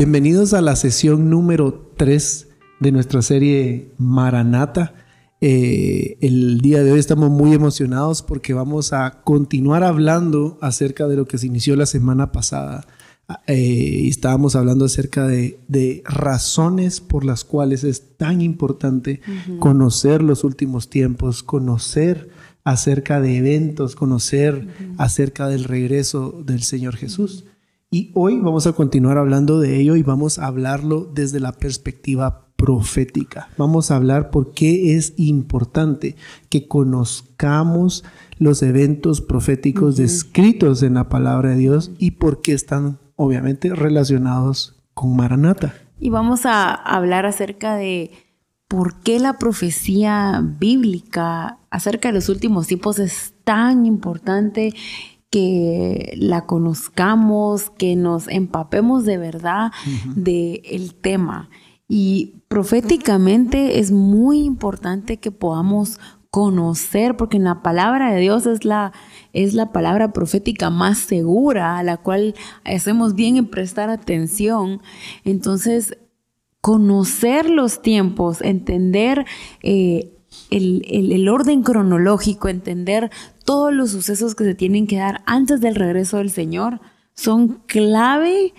Bienvenidos a la sesión número 3 de nuestra serie Maranata. Eh, el día de hoy estamos muy emocionados porque vamos a continuar hablando acerca de lo que se inició la semana pasada. Eh, estábamos hablando acerca de, razones por las cuales es tan importante conocer los últimos tiempos, conocer acerca de eventos, conocer acerca del regreso del Señor Jesús. Y hoy vamos a continuar hablando de ello y vamos a hablarlo desde la perspectiva profética. Vamos a hablar por qué es importante que conozcamos los eventos proféticos descritos en la palabra de Dios y por qué están obviamente relacionados con Maranata. Y vamos a hablar acerca de por qué la profecía bíblica acerca de los últimos tiempos es tan importante que la conozcamos, que nos empapemos de verdad del tema. Y proféticamente es muy importante que podamos conocer, porque en la palabra de Dios es la, es la palabra profética más segura, a la cual hacemos bien en prestar atención. Entonces, conocer los tiempos, entender eh, el, orden cronológico, entender todos los sucesos que se tienen que dar antes del regreso del Señor, son clave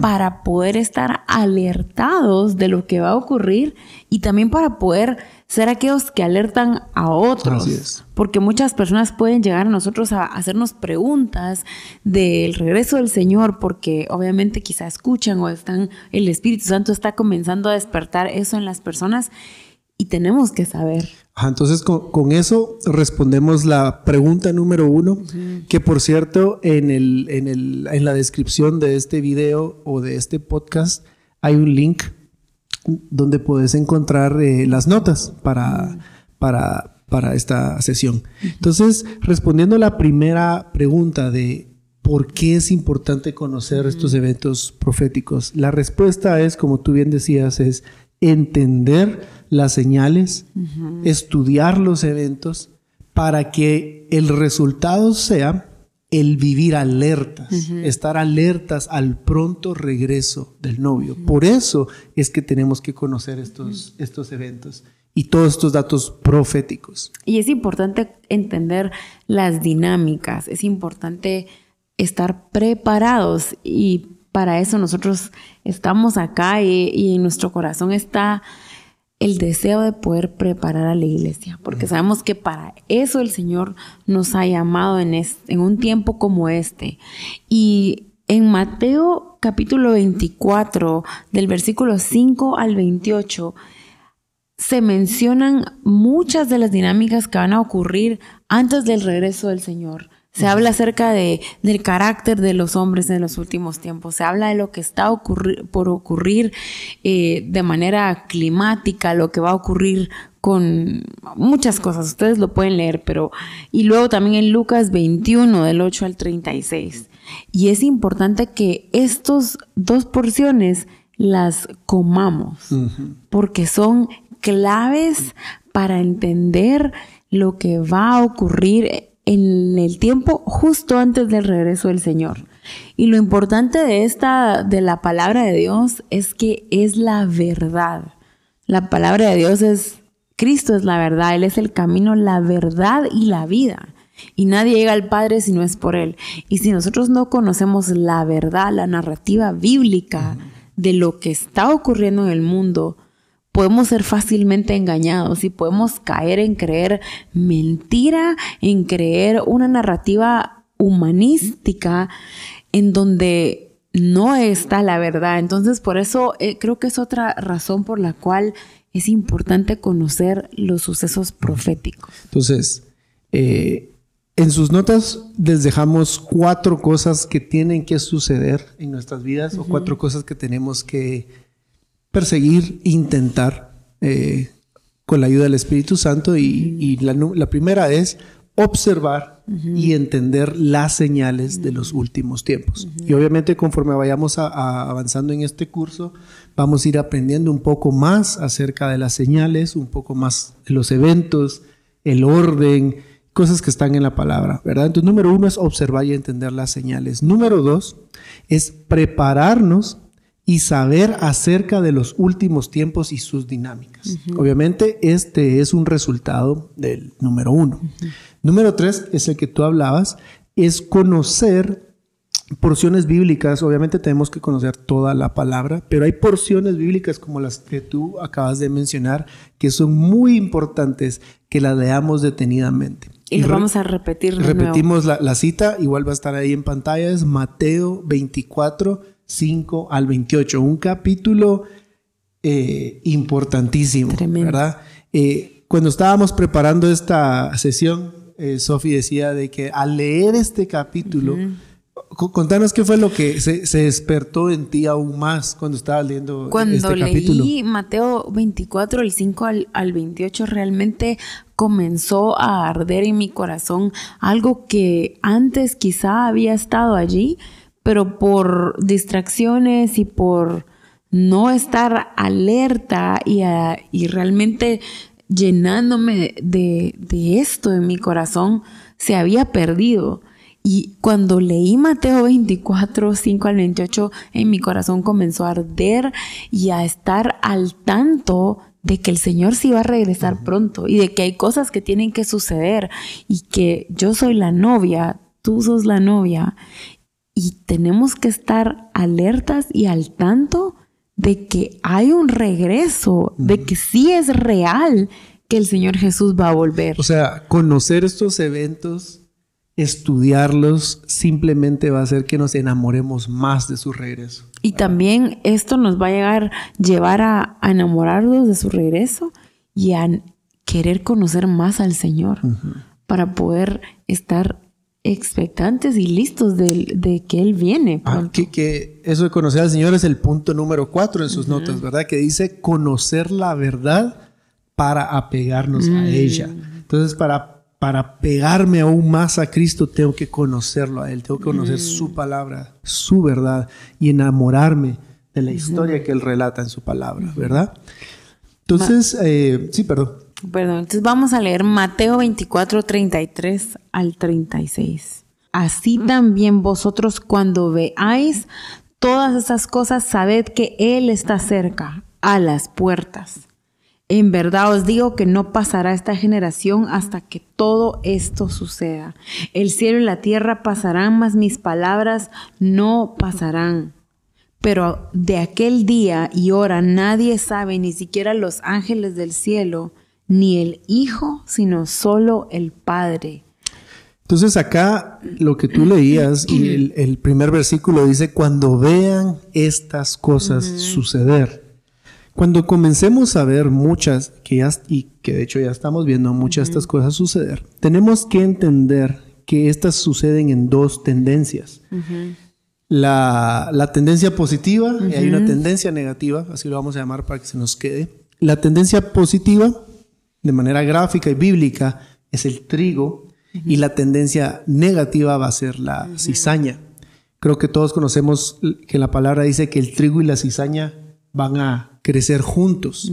para poder estar alertados de lo que va a ocurrir y también para poder ser aquellos que alertan a otros. Porque muchas personas pueden llegar a nosotros a hacernos preguntas del regreso del Señor, porque obviamente quizá escuchan o están, el Espíritu Santo está comenzando a despertar eso en las personas y tenemos que saber. entonces, con, eso respondemos la pregunta número uno, que por cierto, en, el, en, el, en la descripción de este video o de este podcast hay un link donde puedes encontrar eh, las notas para, para, para esta sesión. Entonces, respondiendo a la primera pregunta de por qué es importante conocer estos eventos proféticos, la respuesta es, como tú bien decías, es entender las señales, estudiar los eventos para que el resultado sea el vivir alertas, estar alertas al pronto regreso del novio. Por eso es que tenemos que conocer estos, estos eventos y todos estos datos proféticos. Y es importante entender las dinámicas, es importante estar preparados y para eso nosotros estamos acá y, en nuestro corazón está el deseo de poder preparar a la iglesia, porque sabemos que para eso el Señor nos ha llamado en, en un tiempo como este. Y en Mateo capítulo 24, del versículo 5 al 28, se mencionan muchas de las dinámicas que van a ocurrir antes del regreso del Señor. Se habla acerca de, del carácter de los hombres en los últimos tiempos. Se habla de lo que está por ocurrir eh, de manera climática, lo que va a ocurrir con muchas cosas. Ustedes lo pueden leer, pero... Y luego también en Lucas 21, del 8 al 36. Y es importante que estas dos porciones las comamos, porque son claves para entender lo que va a ocurrir en el tiempo justo antes del regreso del Señor. Y lo importante de esta, de la palabra de Dios, es que es la verdad. La palabra de Dios es, Cristo es la verdad, Él es el camino, la verdad y la vida. Y nadie llega al Padre si no es por Él. Y si nosotros no conocemos la verdad, la narrativa bíblica de lo que está ocurriendo en el mundo, podemos ser fácilmente engañados y podemos caer en creer mentira, en creer una narrativa humanística en donde no está la verdad. Entonces, por eso eh, creo que es otra razón por la cual es importante conocer los sucesos proféticos. Entonces, eh, en sus notas les dejamos cuatro cosas que tienen que suceder en nuestras vidas o cuatro cosas que tenemos que perseguir, intentar eh, con la ayuda del Espíritu Santo y, la, primera es observar y entender las señales de los últimos tiempos. Y obviamente conforme vayamos avanzando en este curso, vamos a ir aprendiendo un poco más acerca de las señales, un poco más de los eventos, el orden, cosas que están en la palabra, ¿verdad? Entonces, número uno es observar y entender las señales. Número dos es prepararnos y saber acerca de los últimos tiempos y sus dinámicas. Obviamente, este es un resultado del número uno. Número tres es el que tú hablabas, es conocer porciones bíblicas. Obviamente tenemos que conocer toda la palabra, pero hay porciones bíblicas como las que tú acabas de mencionar que son muy importantes que las leamos detenidamente. Y, lo vamos a repetir. repetimos La, la, cita, igual va a estar ahí en pantalla, es Mateo 24, 5 al 28, un capítulo eh, importantísimo, ¿verdad? Eh, cuando estábamos preparando esta sesión, eh, Sofi decía de que al leer este capítulo, contanos qué fue lo que se, despertó en ti aún más cuando estabas leyendo cuando este capítulo. Cuando leí Mateo 24, el 5 al, al 28, realmente comenzó a arder en mi corazón algo que antes quizá había estado allí, pero por distracciones y por no estar alerta y, y realmente llenándome de, de, esto en mi corazón, se había perdido. Y cuando leí Mateo 24, 5 al 28, en mi corazón comenzó a arder y a estar al tanto de que el Señor sí va a regresar pronto y de que hay cosas que tienen que suceder y que yo soy la novia, tú sos la novia y tenemos que estar alertas y al tanto de que hay un regreso, de que sí es real que el Señor Jesús va a volver. O sea, conocer estos eventos, estudiarlos, simplemente va a hacer que nos enamoremos más de su regreso. Y también esto nos va a llegar, llevar a, enamorarnos de su regreso y a querer conocer más al Señor para poder estar expectantes y listos de, que Él viene. Ah, que, eso de conocer al Señor es el punto número cuatro en sus notas, ¿verdad? Que dice conocer la verdad para apegarnos a mm. ella. Entonces, para, para pegarme aún más a Cristo, tengo que conocerlo a Él, tengo que conocer su mm. palabra, su verdad y enamorarme de la historia que Él relata en su palabra, ¿verdad? Entonces, eh, sí, perdón. Perdón, entonces vamos a leer Mateo 24, 33 al 36. Así también vosotros cuando veáis todas esas cosas, sabed que Él está cerca, a las puertas. En verdad os digo que no pasará esta generación hasta que todo esto suceda. El cielo y la tierra pasarán, mas mis palabras no pasarán. Pero de aquel día y hora nadie sabe, ni siquiera los ángeles del cielo, ni el Hijo, sino solo el Padre. Entonces acá lo que tú leías y el, primer versículo dice, cuando vean estas cosas suceder. Cuando comencemos a ver muchas, que ya, y que de hecho ya estamos viendo muchas de estas cosas suceder, tenemos que entender que estas suceden en dos tendencias. la, la, tendencia positiva y hay una tendencia negativa, así lo vamos a llamar para que se nos quede. La tendencia positiva de manera gráfica y bíblica es el trigo y la tendencia negativa va a ser la cizaña. Creo que todos conocemos que la palabra dice que el trigo y la cizaña van a crecer juntos.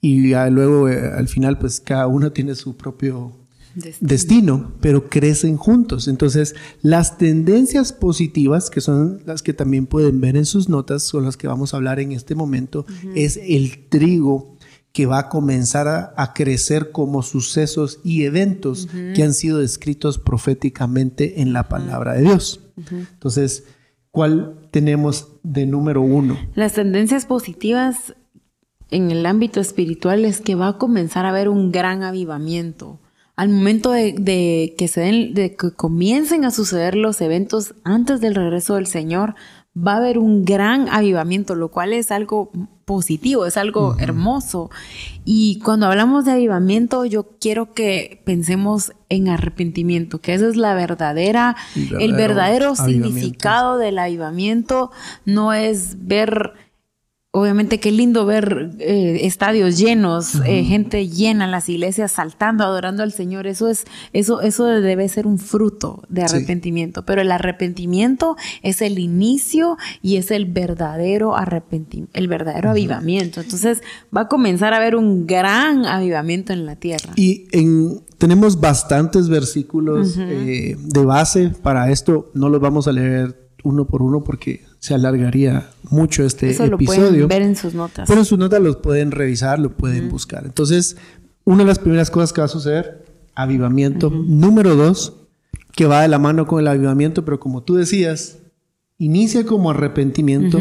Y luego eh, al final pues cada uno tiene su propio destino. pero crecen juntos. Entonces, las tendencias positivas, que son las que también pueden ver en sus notas, son las que vamos a hablar en este momento, es el trigo que va a comenzar a, crecer como sucesos y eventos que han sido descritos proféticamente en la palabra de Dios. Entonces, ¿cuál tenemos de número uno? Las tendencias positivas en el ámbito espiritual es que va a comenzar a haber un gran avivamiento. Al momento de, que se den, de que comiencen a suceder los eventos antes del regreso del Señor, va a haber un gran avivamiento, lo cual es algo positivo, es algo hermoso. Y cuando hablamos de avivamiento, yo quiero que pensemos en arrepentimiento, que esa es la verdadera, el verdadero significado del avivamiento. No es ver Obviamente qué lindo ver eh, estadios llenos, eh, gente llena en las iglesias saltando, adorando al Señor. Eso es, eso, eso debe ser un fruto de arrepentimiento. Pero el arrepentimiento es el inicio y es el verdadero arrepentimiento, el verdadero avivamiento. Entonces va a comenzar a haber un gran avivamiento en la tierra. Y en, tenemos bastantes versículos eh, de base para esto. No los vamos a leer uno por uno porque se alargaría mucho este Eso lo episodio. pueden ver en sus notas. Pero en sus notas los pueden revisar, lo pueden buscar. Entonces, una de las primeras cosas que va a suceder, avivamiento. Número dos, que va de la mano con el avivamiento, pero como tú decías, inicia como arrepentimiento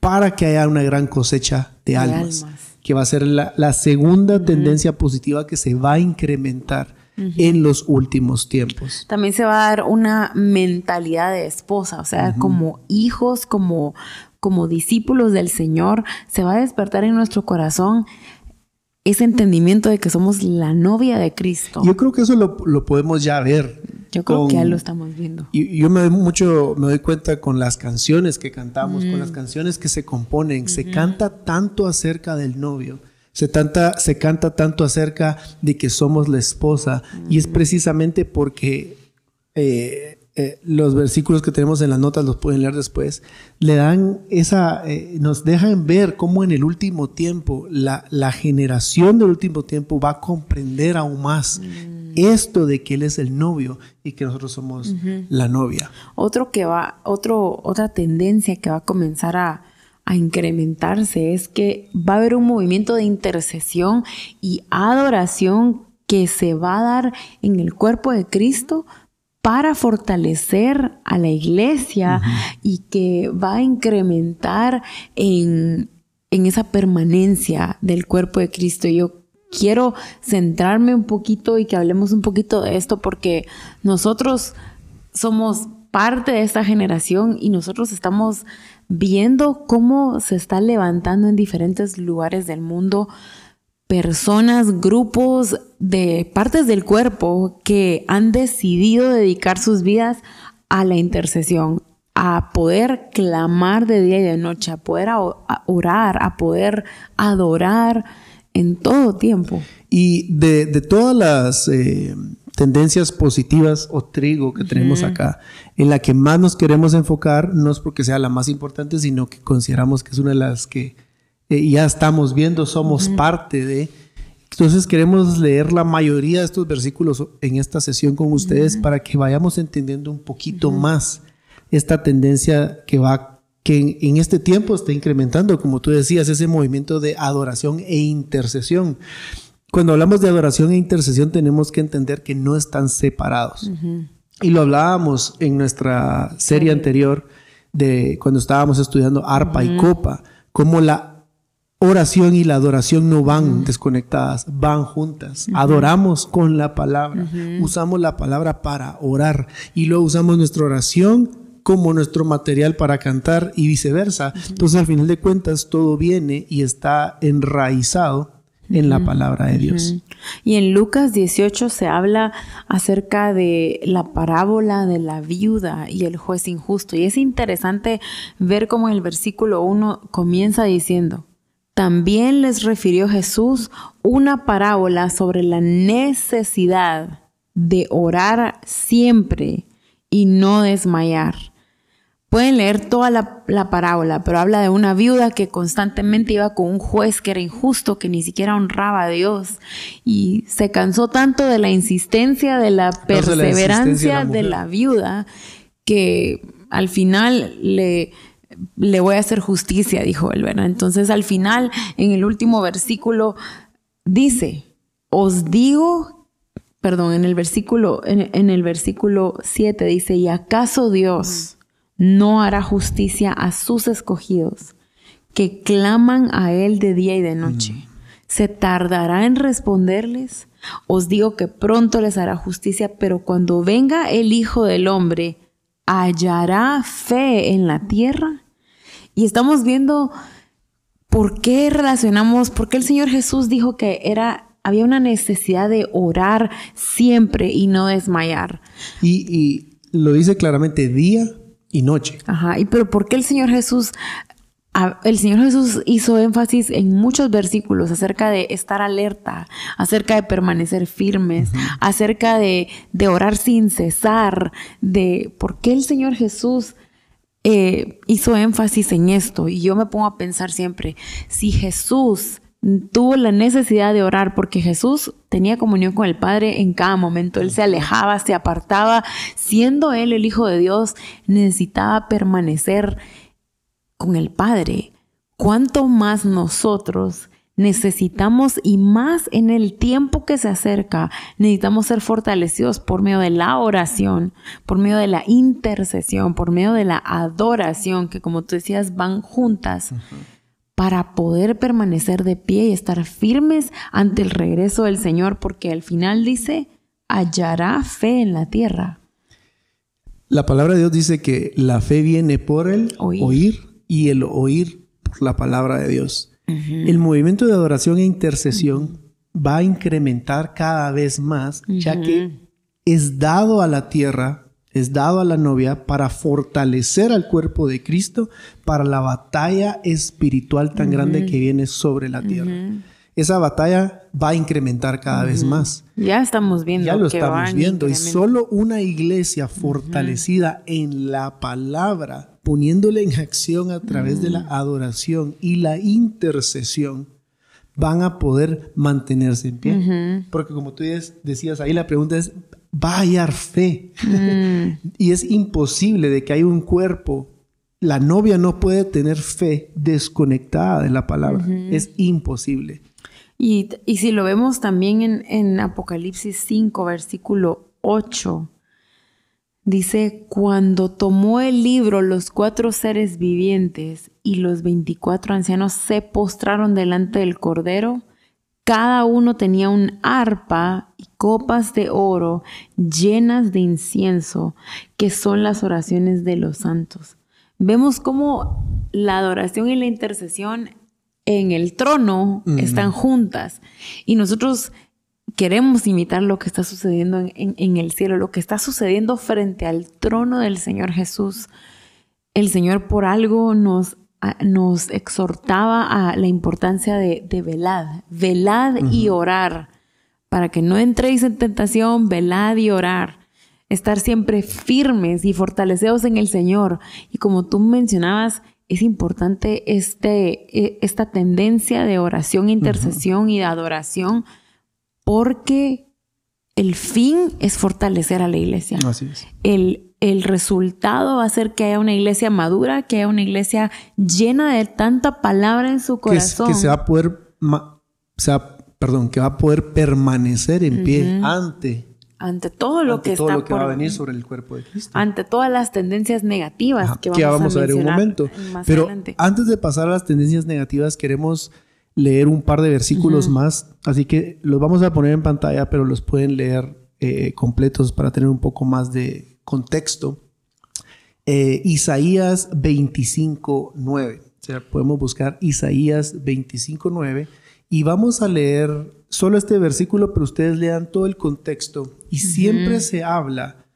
para que haya una gran cosecha de, almas, almas. que va a ser la, la segunda tendencia positiva que se va a incrementar en los últimos tiempos. También se va a dar una mentalidad de esposa, o sea, como hijos, como, como discípulos del Señor, se va a despertar en nuestro corazón ese entendimiento de que somos la novia de Cristo. Yo creo que eso lo, lo podemos ya ver. Yo creo con- que ya lo estamos viendo. Y yo me doy mucho, me doy cuenta con las canciones que cantamos, con las canciones que se componen. Se canta tanto acerca del novio. Se, tanta, se canta tanto acerca de que somos la esposa. Y es precisamente porque eh, eh, los versículos que tenemos en las notas, los pueden leer después, le dan esa, eh, nos dejan ver cómo en el último tiempo, la, la generación del último tiempo va a comprender aún más esto de que Él es el novio y que nosotros somos la novia. Otro que va, otro, otra tendencia que va a comenzar a, a incrementarse es que va a haber un movimiento de intercesión y adoración que se va a dar en el cuerpo de Cristo para fortalecer a la iglesia y que va a incrementar en, en esa permanencia del cuerpo de Cristo. Yo quiero centrarme un poquito y que hablemos un poquito de esto porque nosotros somos parte de esta generación y nosotros estamos viendo cómo se está levantando en diferentes lugares del mundo personas, grupos de partes del cuerpo que han decidido dedicar sus vidas a la intercesión, a poder clamar de día y de noche, a poder orar, a poder adorar en todo tiempo. Y de, de todas las eh, tendencias positivas o trigo que tenemos acá, en la que más nos queremos enfocar, no es porque sea la más importante, sino que consideramos que es una de las que eh, ya estamos viendo, somos parte de. Entonces queremos leer la mayoría de estos versículos en esta sesión con ustedes para que vayamos entendiendo un poquito más esta tendencia que va que en, en este tiempo está incrementando, como tú decías, ese movimiento de adoración e intercesión. Cuando hablamos de adoración e intercesión tenemos que entender que no están separados. Y lo hablábamos en nuestra serie anterior de cuando estábamos estudiando arpa y copa, como la oración y la adoración no van desconectadas, van juntas. Adoramos con la palabra, usamos la palabra para orar y luego usamos nuestra oración como nuestro material para cantar y viceversa. Entonces, al final de cuentas, todo viene y está enraizado en la palabra de Dios. Y en Lucas 18 se habla acerca de la parábola de la viuda y el juez injusto. Y es interesante ver cómo el versículo 1 comienza diciendo, también les refirió Jesús una parábola sobre la necesidad de orar siempre y no desmayar. Pueden leer toda la, la, parábola, pero habla de una viuda que constantemente iba con un juez que era injusto, que ni siquiera honraba a Dios. Y se cansó tanto de la insistencia, de la perseverancia de la, viuda, que al final le, le voy a hacer justicia, dijo él, ¿verdad? Entonces al final, en el último versículo, dice, os digo, perdón, en el versículo, en, en el versículo 7 dice, ¿y acaso Dios no hará justicia a sus escogidos, que claman a Él de día y de noche. Mm. ¿Se tardará en responderles? Os digo que pronto les hará justicia, pero cuando venga el Hijo del Hombre, ¿hallará fe en la tierra? Y estamos viendo por qué relacionamos, por qué el Señor Jesús dijo que era había una necesidad de orar siempre y no desmayar. Y, y lo dice claramente día y noche. Ajá, y pero ¿por qué el Señor Jesús, el Señor Jesús hizo énfasis en muchos versículos acerca de estar alerta, acerca de permanecer firmes, uh -huh. acerca de, de, orar sin cesar, de por qué el Señor Jesús eh, hizo énfasis en esto? Y yo me pongo a pensar siempre, si Jesús tuvo la necesidad de orar porque Jesús tenía comunión con el Padre en cada momento. Él se alejaba, se apartaba. Siendo Él el Hijo de Dios, necesitaba permanecer con el Padre, ¿cuánto más nosotros necesitamos y más en el tiempo que se acerca, necesitamos ser fortalecidos por medio de la oración, por medio de la intercesión, por medio de la adoración, que como tú decías van juntas. Para poder permanecer de pie y estar firmes ante el regreso del Señor, porque al final dice, hallará fe en la tierra. La palabra de Dios dice que la fe viene por el oír, y el oír por la palabra de Dios. El movimiento de adoración e intercesión va a incrementar cada vez más, ya que es dado a la tierra, es dado a la novia para fortalecer al cuerpo de Cristo para la batalla espiritual tan grande que viene sobre la tierra. Esa batalla va a incrementar cada vez más. Ya estamos viendo. Ya lo estamos viendo. Y solo una iglesia fortalecida en la palabra poniéndole en acción a través de la adoración y la intercesión, van a poder mantenerse en pie. Porque como tú decías ahí, la pregunta es, ¿va a hallar fe? Mm. y es imposible de que hay un cuerpo. La novia no puede tener fe desconectada de la palabra. Es imposible. Y, si lo vemos también en, en Apocalipsis 5, versículo 8, Dice, cuando tomó el libro los cuatro seres vivientes y los veinticuatro ancianos se postraron delante del Cordero, cada uno tenía un arpa y copas de oro llenas de incienso, que son las oraciones de los santos. Vemos cómo la adoración y la intercesión en el trono están juntas. Y nosotros queremos imitar lo que está sucediendo en, el cielo, lo que está sucediendo frente al trono del Señor Jesús. El Señor por algo nos, nos exhortaba a la importancia de, velad, velad y orar, para que no entréis en tentación, velad y orar. Estar siempre firmes y fortalecidos en el Señor. Y como tú mencionabas, es importante este, e, esta tendencia de oración, intercesión y de adoración porque el fin es fortalecer a la iglesia. Así es. El, el resultado va a ser que haya una iglesia madura, que haya una iglesia llena de tanta palabra en su corazón. Que, se va a poder, perdón, que va a poder permanecer en pie ante ante todo lo que todo está lo que va a venir sobre el cuerpo de Cristo. Ante todas las tendencias negativas que vamos, a, ver en un momento. Pero antes de pasar a las tendencias negativas, queremos leer un par de versículos más, así que los vamos a poner en pantalla, pero los pueden leer eh, completos para tener un poco más de contexto. Eh, Isaías 25.9, o sea, podemos buscar Isaías 25.9 y vamos a leer solo este versículo, pero ustedes lean todo el contexto. Y siempre se habla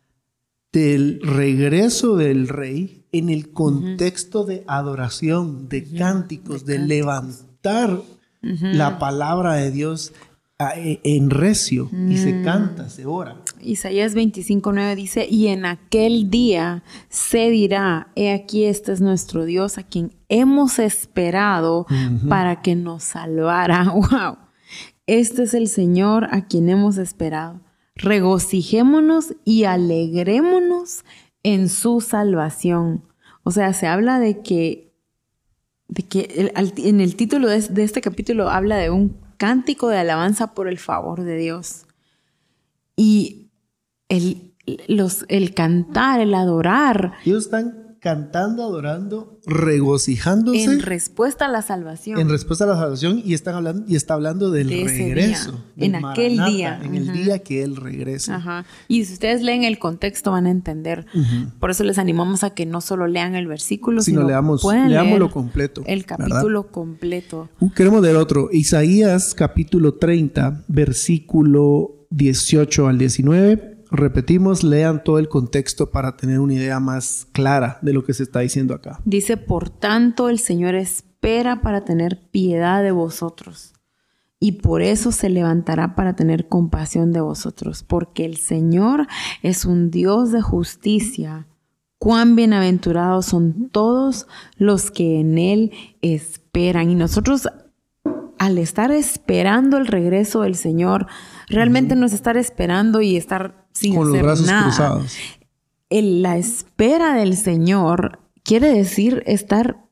del regreso del rey en el contexto de adoración, de cánticos, de, de levantar la palabra de Dios en recio y se mm. canta, se ora. Isaías 25:9 dice, y en aquel día se dirá, he aquí este es nuestro Dios a quien hemos esperado para que nos salvara. ¡Wow! Este es el Señor a quien hemos esperado. Regocijémonos y alegrémonos en su salvación. O sea, se habla de que de que en el título de, este capítulo habla de un cántico de alabanza por el favor de Dios. Y el, los, el cantar, el adorar. Cantando, adorando, regocijándose. En respuesta a la salvación. En respuesta a la salvación y, están hablando, y está hablando del regreso. en aquel día. En el día que Él regresa. Y si ustedes leen el contexto van a entender. Por eso les animamos a que no solo lean el versículo, sino, sino leamos, leámoslo completo. El capítulo completo. Uh, queremos leer otro. Isaías capítulo 30, versículo 18 al 19 repetimos, lean todo el contexto para tener una idea más clara de lo que se está diciendo acá. Dice, por tanto, el Señor espera para tener piedad de vosotros. Y por eso se levantará para tener compasión de vosotros, porque el Señor es un Dios de justicia. Cuán bienaventurados son todos los que en Él esperan. Y nosotros, al estar esperando el regreso del Señor, realmente no es estar esperando y estar con los brazos cruzados. la espera del Señor quiere decir estar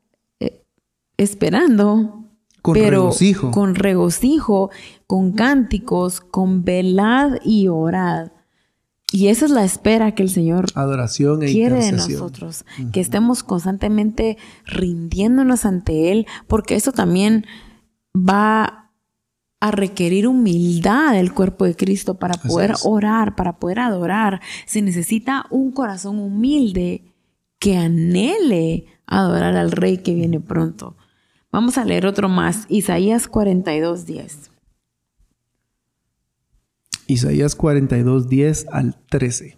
esperando, Con pero regocijo. con regocijo, con cánticos, con velad y orad. Y esa es la espera que el Señor Adoración e quiere de nosotros, que estemos constantemente rindiéndonos ante Él, porque eso también va a requerir humildad del cuerpo de Cristo para Así poder es. orar, para poder adorar. Se necesita un corazón humilde que anhele adorar al Rey que viene pronto. Vamos a leer otro más, Isaías 42, 10. Isaías 42, 10 al 13.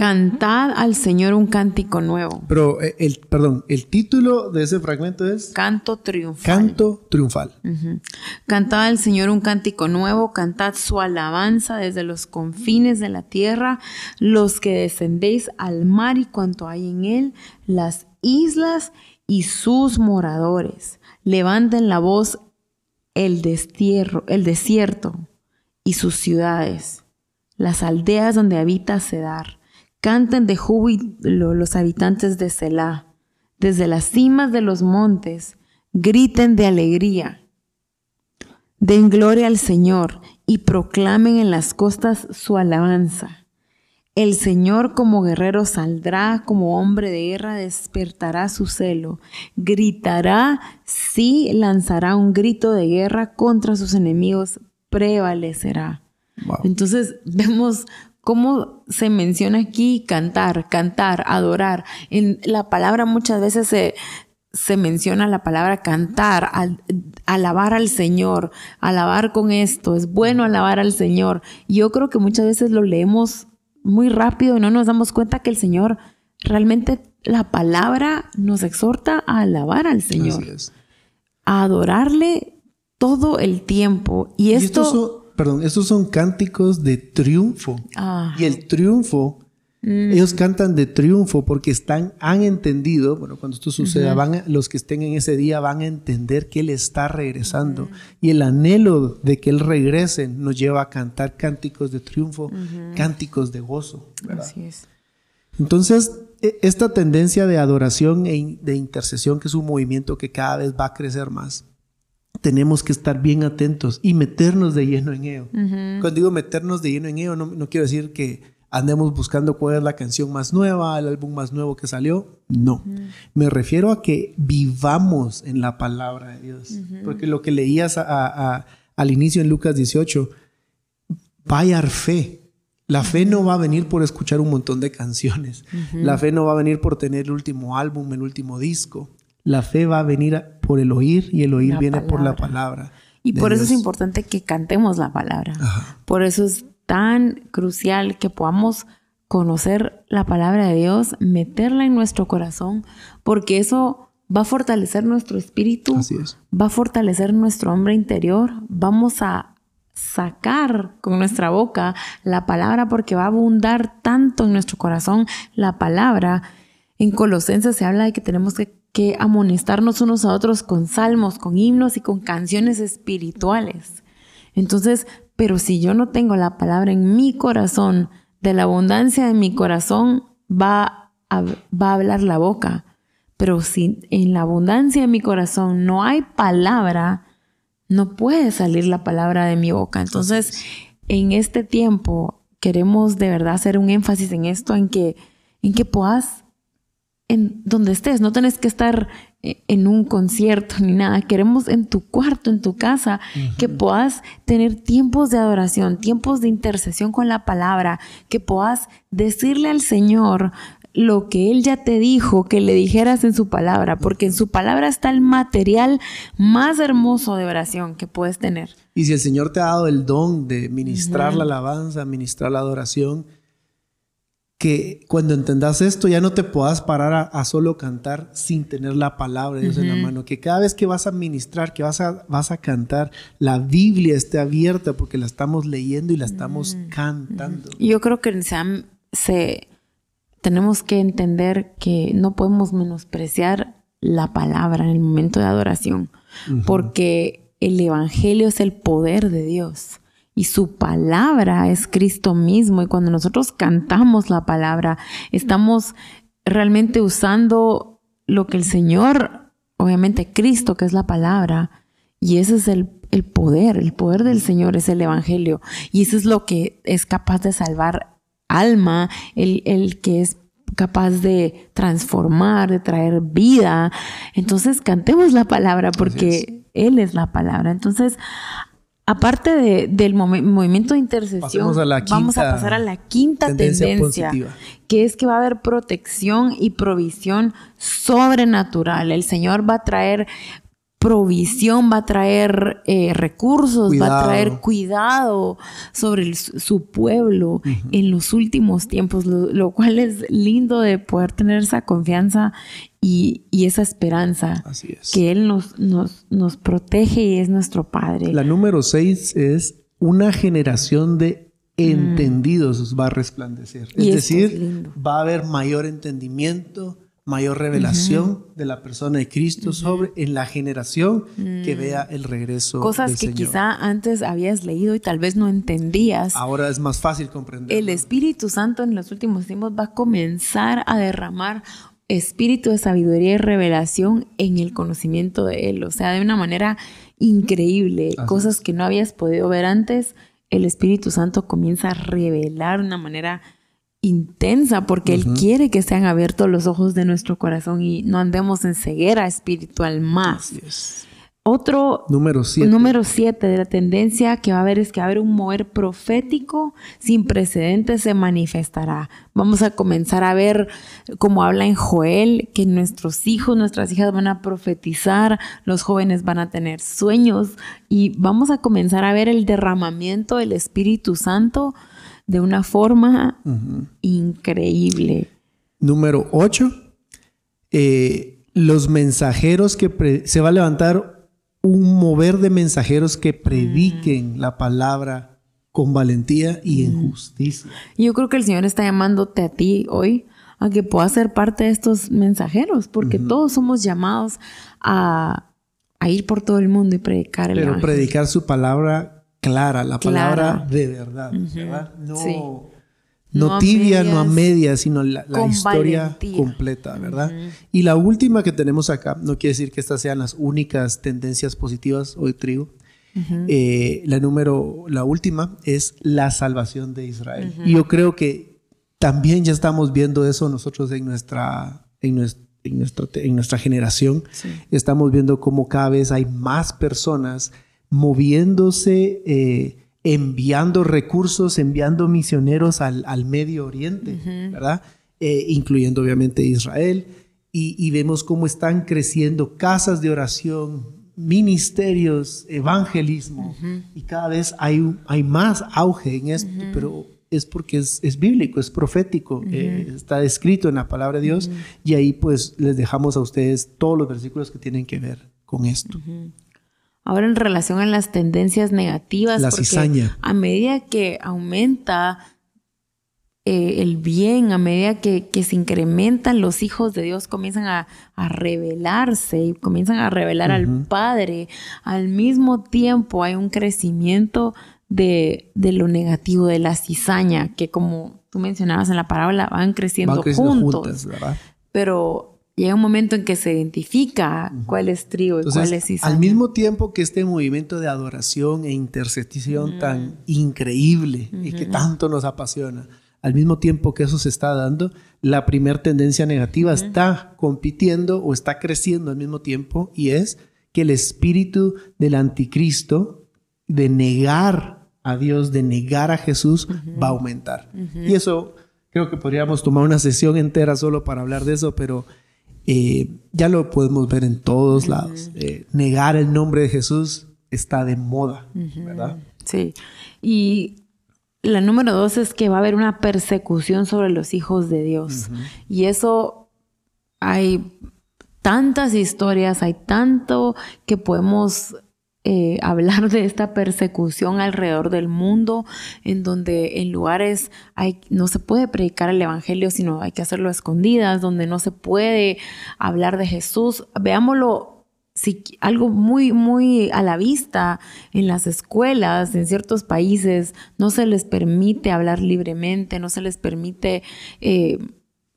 Cantad al Señor un cántico nuevo, Pero, eh, el, perdón, el título de ese fragmento es canto triunfal. Canto Triunfal. Cantad al Señor un cántico nuevo, cantad su alabanza desde los confines de la tierra, los que descendéis al mar y cuanto hay en él, las islas y sus moradores. Levanten la voz el destierro, el desierto y sus ciudades, las aldeas donde habita Cedar. Canten de júbilo los habitantes de Selah. Desde las cimas de los montes, griten de alegría. Den gloria al Señor y proclamen en las costas su alabanza. El Señor como guerrero saldrá, como hombre de guerra despertará su celo, gritará, sí, lanzará un grito de guerra contra sus enemigos, prevalecerá. Wow. Entonces vemos cómo se menciona aquí cantar, cantar, adorar. En la palabra muchas veces se, se menciona la palabra cantar, al- alabar al Señor, alabar con esto, es bueno alabar al Señor. Yo creo que muchas veces lo leemos muy rápido y no nos damos cuenta que el Señor realmente la palabra nos exhorta a alabar al Señor, Así es. a adorarle todo el tiempo. Y Y esto... perdón, estos son cánticos de triunfo. Ah, Y el triunfo, Mm. ellos cantan de triunfo porque están, han entendido, bueno, cuando esto suceda, van a- los que estén en ese día van a entender que Él está regresando. Y el anhelo de que Él regrese nos lleva a cantar cánticos de triunfo, cánticos de gozo. ¿verdad? así es. Entonces, e- esta tendencia de adoración e de intercesión, que es un movimiento que cada vez va a crecer más, tenemos que estar bien atentos y meternos de lleno en ello. Cuando digo meternos de lleno en ello, no, no quiero decir que andemos buscando cuál es la canción más nueva, el álbum más nuevo que salió. No. Me refiero a que vivamos en la palabra de Dios. Porque lo que leías a- a- a- al inicio en Lucas 18, vaya fe. La fe no va a venir por escuchar un montón de canciones. La fe no va a venir por tener el último álbum, el último disco. La fe va a venir a- por el oír y el oír La viene por la palabra. Y por eso es importante que cantemos la palabra. Ajá. Por eso es tan crucial que podamos conocer la palabra de Dios, meterla en nuestro corazón, porque eso va a fortalecer nuestro espíritu, Así es. va a fortalecer nuestro hombre interior, vamos a sacar con nuestra boca la palabra porque va a abundar tanto en nuestro corazón la palabra. En Colosenses se habla de que tenemos que, que amonestarnos unos a otros con salmos, con himnos y con canciones espirituales. Entonces, pero si yo no tengo la palabra en mi corazón, de la abundancia de mi corazón va a, va a hablar la boca. Pero si en la abundancia de mi corazón no hay palabra, no puede salir la palabra de mi boca. Entonces, en este tiempo queremos de verdad hacer un énfasis en esto, en que, en que puedas, en donde estés, no tenés que estar eh, en un concierto ni nada. Queremos en tu cuarto, en tu casa, que puedas tener tiempos de adoración, tiempos de intercesión con la palabra, que puedas decirle al Señor lo que Él ya te dijo que le dijeras en su palabra, porque en su palabra está el material más hermoso de oración que puedes tener. Y si el Señor te ha dado el don de ministrar la alabanza, ministrar la adoración, que cuando entendas esto ya no te puedas parar a, a solo cantar sin tener la palabra de Dios en la mano. Que cada vez que vas a ministrar, que vas a, vas a cantar, la Biblia esté abierta porque la estamos leyendo y la estamos cantando. Y Yo creo que han- se- tenemos que entender que no podemos menospreciar la palabra en el momento de adoración, porque el Evangelio es el poder de Dios y su palabra es Cristo mismo. Y cuando nosotros cantamos la palabra, estamos realmente usando lo que el Señor obviamente Cristo, que es la palabra, y ese es el, el poder, el poder del Señor es el Evangelio, y eso es lo que es capaz de salvar alma, el, el que es capaz de transformar, de traer vida. Entonces cantemos la palabra porque Él es la palabra. Entonces, aparte del movimiento de intercesión, vamos a pasar a la quinta tendencia, que es que va a haber protección y provisión sobrenatural. El Señor va a traer provisión, va a traer eh, recursos, va a traer cuidado sobre su pueblo en los últimos tiempos, lo, cual es lindo de poder tener esa confianza y, esa esperanza que Él nos, nos, nos protege y es nuestro Padre. La número seis es una generación de mm. entendidos va a resplandecer. Es decir, va a haber mayor entendimiento, mayor revelación de la persona de Cristo sobre en la generación que mm. vea el regreso. Cosas que quizá antes habías leído y tal vez no entendías. Ahora es más fácil comprender. El Espíritu Santo en los últimos tiempos va a comenzar a derramar espíritu de sabiduría y revelación en el conocimiento de Él. O sea, de una manera increíble. Cosas que no habías podido ver antes, el Espíritu Santo comienza a revelar de una manera intensa porque Él quiere que sean abiertos los ojos de nuestro corazón y no andemos en ceguera espiritual más. Otro número 7 número siete de la tendencia que va a haber es que va a haber un mover profético sin precedentes se manifestará. Vamos a comenzar a ver, como habla en Joel, que nuestros hijos, nuestras hijas van a profetizar, los jóvenes van a tener sueños y vamos a comenzar a ver el derramamiento del Espíritu Santo de una forma increíble. Número 8. Eh, los mensajeros que se va a levantar un mover de mensajeros que prediquen mm. la palabra con valentía y en justicia. Yo creo que el Señor está llamándote a ti hoy a que puedas ser parte de estos mensajeros, porque todos somos llamados a, ir por todo el mundo y predicar el Pero predicar su palabra clara, la palabra de verdad, ¿verdad? No, tibia, no a media, sino la, historia completa, ¿verdad? Y la última que tenemos acá, no quiere decir que estas sean las únicas tendencias positivas hoy trigo. Eh, la número, la última es la salvación de Israel. Y yo creo que también ya estamos viendo eso nosotros en nuestra, en nuestra, en nuestra, generación. Estamos viendo cómo cada vez hay más personas moviéndose, eh, enviando recursos, enviando misioneros al, Medio Oriente, ¿verdad? Eh, incluyendo obviamente Israel. Y, vemos cómo están creciendo casas de oración, ministerios, evangelismo. Y cada vez hay, hay más auge en esto, pero es porque es, bíblico, es profético, eh, está escrito en la palabra de Dios. Y ahí pues les dejamos a ustedes todos los versículos que tienen que ver con esto. Ahora en relación a las tendencias negativas, la cizaña. a medida que aumenta eh, el bien, a medida que, se incrementan los hijos de Dios, comienzan a, revelarse y comienzan a revelar al Padre. Al mismo tiempo hay un crecimiento de, lo negativo, de la cizaña, que como tú mencionabas en la parábola, van creciendo, juntos. Pero llega un momento en que se identifica cuál es trigo y cuál es cizaña. Al mismo tiempo que este movimiento de adoración e intercesión tan increíble y que tanto nos apasiona, al mismo tiempo que eso se está dando, la primer tendencia negativa está compitiendo o está creciendo al mismo tiempo y es que el espíritu del anticristo de negar a Dios, de negar a Jesús, va a aumentar. Y eso creo que podríamos tomar una sesión entera solo para hablar de eso, pero eh, ya lo podemos ver en todos lados. Eh, negar el nombre de Jesús está de moda, ¿verdad? Sí. Y la número dos es que va a haber una persecución sobre los hijos de Dios. Y eso hay tantas historias, hay tanto que podemos eh, hablar de esta persecución alrededor del mundo, en donde en lugares hay, no se puede predicar el Evangelio, sino hay que hacerlo a escondidas, donde no se puede hablar de Jesús. Veámoslo algo muy, muy a la vista en las escuelas, en ciertos países, no se les permite hablar libremente, no se les permite eh,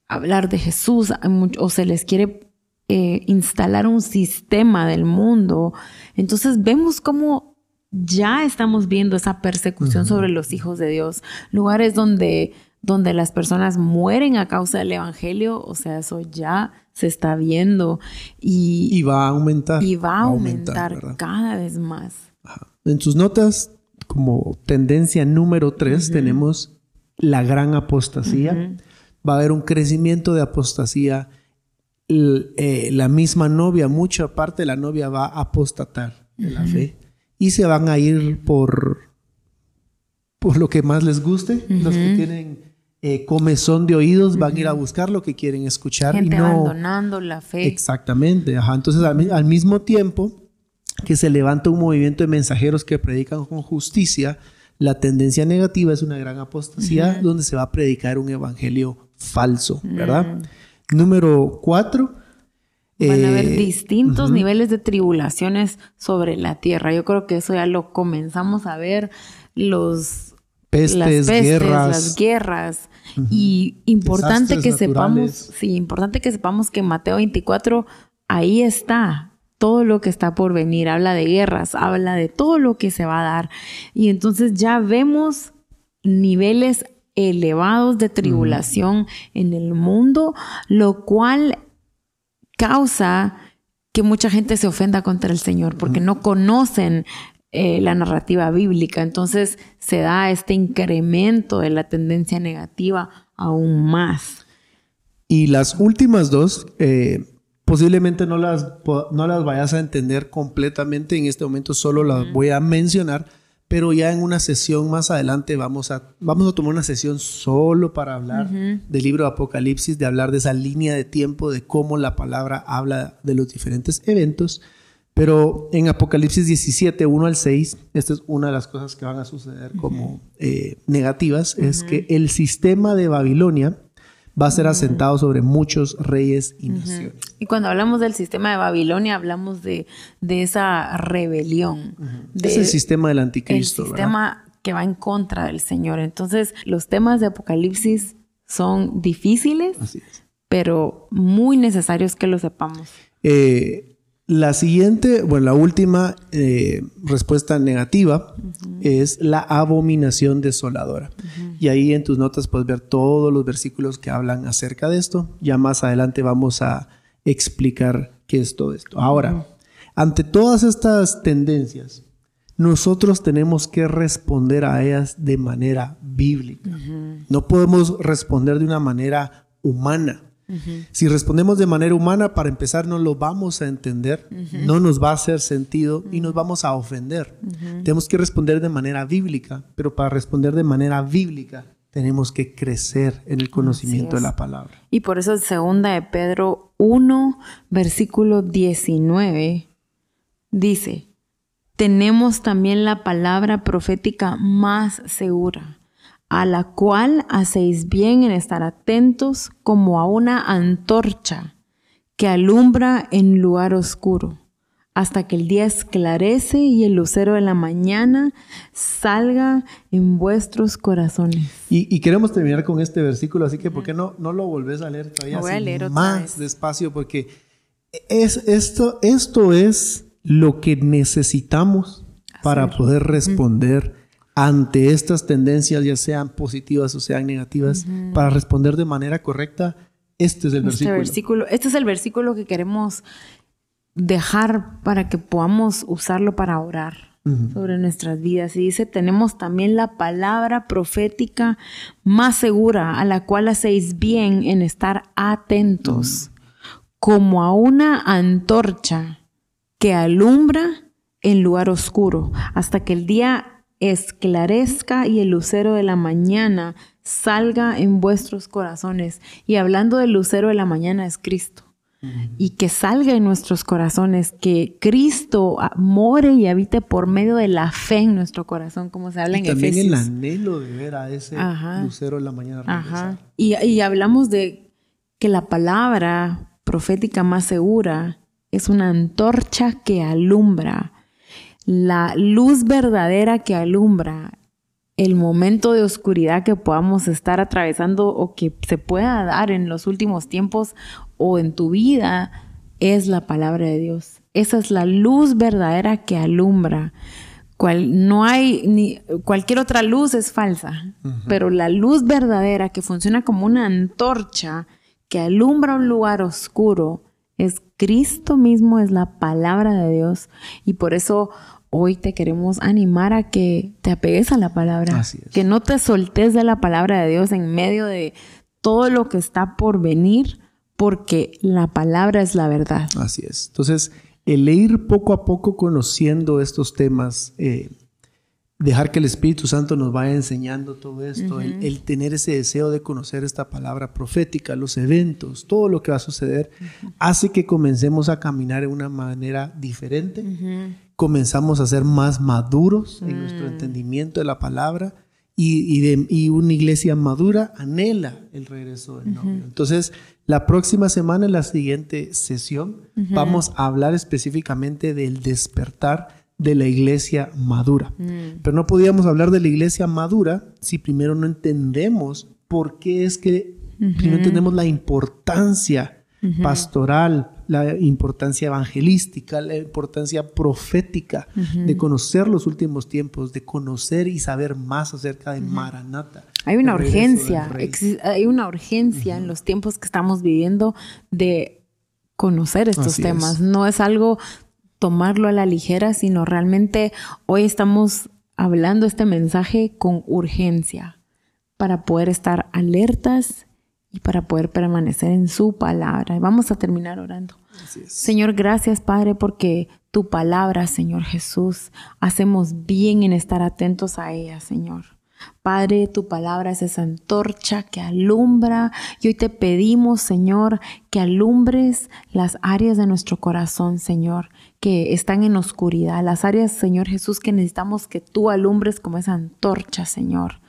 hablar de Jesús, o se les quiere eh, instalar un sistema del mundo. Entonces vemos cómo ya estamos viendo esa persecución sobre los hijos de Dios, lugares donde, donde las personas mueren a causa del Evangelio, o sea, eso ya se está viendo y, va a aumentar. Y va a aumentar, cada vez más. En sus notas, como tendencia número tres, tenemos la gran apostasía. Va a haber un crecimiento de apostasía eh, la misma novia, mucha parte de la novia va a apostatar de la fe y se van a ir por, por lo que más les guste. Los que tienen eh, comezón de oídos van a ir a buscar lo que quieren escuchar. Gente abandonando la fe. Exactamente. Entonces, al, mismo tiempo que se levanta un movimiento de mensajeros que predican con justicia, la tendencia negativa es una gran apostasía donde se va a predicar un evangelio falso, ¿verdad? Número cuatro. Van a haber eh, distintos niveles de tribulaciones sobre la tierra. Yo creo que eso ya lo comenzamos a ver. Los pestes, las pestes, guerras. las guerras. Y importante que sepamos, sí, importante que sepamos que Mateo 24, ahí está todo lo que está por venir. Habla de guerras, habla de todo lo que se va a dar. Y entonces ya vemos niveles elevados de tribulación en el mundo, lo cual causa que mucha gente se ofenda contra el Señor porque no conocen eh, la narrativa bíblica. Entonces se da este incremento de la tendencia negativa aún más. Y las últimas dos, eh, posiblemente no las, no las vayas a entender completamente en este momento, solo las voy a mencionar pero ya en una sesión más adelante vamos a, vamos a tomar una sesión solo para hablar del libro de Apocalipsis, de hablar de esa línea de tiempo, de cómo la palabra habla de los diferentes eventos. Pero en Apocalipsis 17, 1 al 6, esta es una de las cosas que van a suceder como eh, negativas, es que el sistema de Babilonia, va a ser asentado sobre muchos reyes y naciones. Y cuando hablamos del sistema de Babilonia, hablamos de, de esa rebelión. es el sistema del anticristo. El sistema que va en contra del Señor. Entonces, los temas de Apocalipsis son difíciles, pero muy necesarios que lo sepamos. Eh, la siguiente, bueno, la última eh, respuesta negativa es la abominación desoladora. Y ahí en tus notas puedes ver todos los versículos que hablan acerca de esto. Ya más adelante vamos a explicar qué es todo esto. Ahora, ante todas estas tendencias, nosotros tenemos que responder a ellas de manera bíblica. No podemos responder de una manera humana. Si respondemos de manera humana, para empezar, no lo vamos a entender, no nos va a hacer sentido y nos vamos a ofender. Tenemos que responder de manera bíblica, pero para responder de manera bíblica tenemos que crecer en el conocimiento de la palabra. Y por eso, segunda de Pedro 1, versículo 19, dice, tenemos también la palabra profética más segura a la cual hacéis bien en estar atentos como a una antorcha que alumbra en lugar oscuro, hasta que el día esclarece y el lucero de la mañana salga en vuestros corazones. Y, queremos terminar con este versículo, así que ¿por qué no, no lo volvés a leer todavía más despacio? Porque es, esto, esto es lo que necesitamos para poder responder ante estas tendencias, ya sean positivas o sean negativas, para responder de manera correcta, este es el este versículo. Este es el versículo que queremos dejar para que podamos usarlo para orar sobre nuestras vidas. Y dice, tenemos también la palabra profética más segura, a la cual hacéis bien en estar atentos, como a una antorcha que alumbra en lugar oscuro, hasta que el día esclarezca y el lucero de la mañana salga en vuestros corazones. Y hablando del lucero de la mañana es Cristo. Y que salga en nuestros corazones, que Cristo more y habite por medio de la fe en nuestro corazón, como se habla y en también el anhelo de ver a ese lucero de la mañana. Y, y hablamos de que la palabra profética más segura es una antorcha que alumbra la luz verdadera que alumbra el momento de oscuridad que podamos estar atravesando o que se pueda dar en los últimos tiempos o en tu vida es la palabra de Dios. Esa es la luz verdadera que alumbra. Cual, no hay ni cualquier otra luz es falsa, pero la luz verdadera que funciona como una antorcha que alumbra un lugar oscuro es Cristo mismo, es la palabra de Dios. Y por eso hoy te queremos animar a que te apegues a la palabra, que no te soltes de la palabra de Dios en medio de todo lo que está por venir, porque la palabra es la verdad. Así es. Entonces, el ir poco a poco conociendo estos temas, eh, dejar que el Espíritu Santo nos vaya enseñando todo esto, el, tener ese deseo de conocer esta palabra profética, los eventos, todo lo que va a suceder, hace que comencemos a caminar de una manera diferente, comenzamos a ser más maduros en nuestro mm. entendimiento de la palabra y, una iglesia madura anhela el regreso del novio. Entonces, la próxima semana, en la siguiente sesión, vamos a hablar específicamente del despertar de la iglesia madura. Mm. Pero no podíamos hablar de la iglesia madura si primero no entendemos por qué es que no entendemos la importancia pastoral, la importancia evangelística, la importancia profética de conocer los últimos tiempos, de conocer y saber más acerca de Maranata. Hay una urgencia, hay una urgencia en los tiempos que estamos viviendo de conocer estos temas. No es algo tomarlo a la ligera, sino realmente hoy estamos hablando este mensaje con urgencia para poder estar alertas y para poder permanecer en su palabra. Vamos a terminar orando. Señor, gracias Padre porque tu palabra, Señor Jesús, hacemos bien en estar atentos a ella, Señor. Padre, tu palabra es esa antorcha que alumbra y hoy te pedimos, Señor, que alumbres las áreas de nuestro corazón, Señor, que están en oscuridad, las áreas, Señor Jesús, que necesitamos que tú alumbres como esa antorcha, Señor.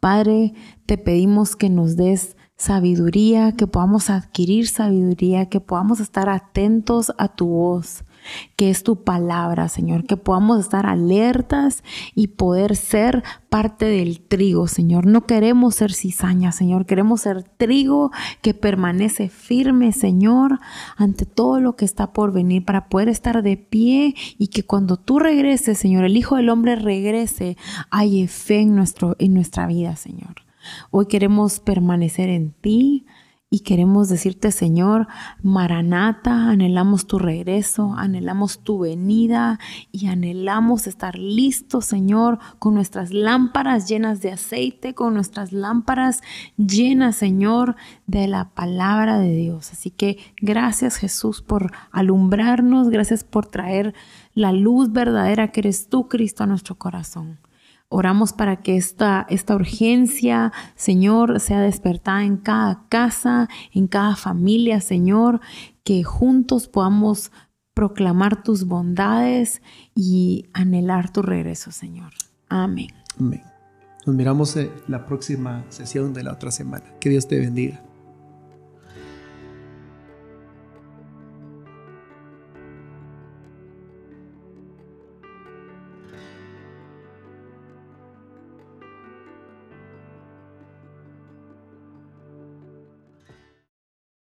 Padre, te pedimos que nos des sabiduría, que podamos adquirir sabiduría, que podamos estar atentos a tu voz, que es tu palabra, Señor, que podamos estar alertas y poder ser parte del trigo, Señor. No queremos ser cizaña, Señor, queremos ser trigo que permanece firme, Señor, ante todo lo que está por venir para poder estar de pie y que cuando tú regreses, Señor, el Hijo del Hombre regrese, haya fe en, nuestro, en nuestra vida, Señor. Hoy queremos permanecer en ti y queremos decirte, Señor, Maranata, anhelamos tu regreso, anhelamos tu venida y anhelamos estar listos, Señor, con nuestras lámparas llenas de aceite, con nuestras lámparas llenas, Señor, de la palabra de Dios. Así que gracias, Jesús, por alumbrarnos, gracias por traer la luz verdadera que eres tú, Cristo, a nuestro corazón. Oramos para que esta, esta urgencia, Señor, sea despertada en cada casa, en cada familia, Señor, que juntos podamos proclamar tus bondades y anhelar tu regreso, Señor. Amén. Amén. Nos miramos en la próxima sesión de la otra semana. Que Dios te bendiga.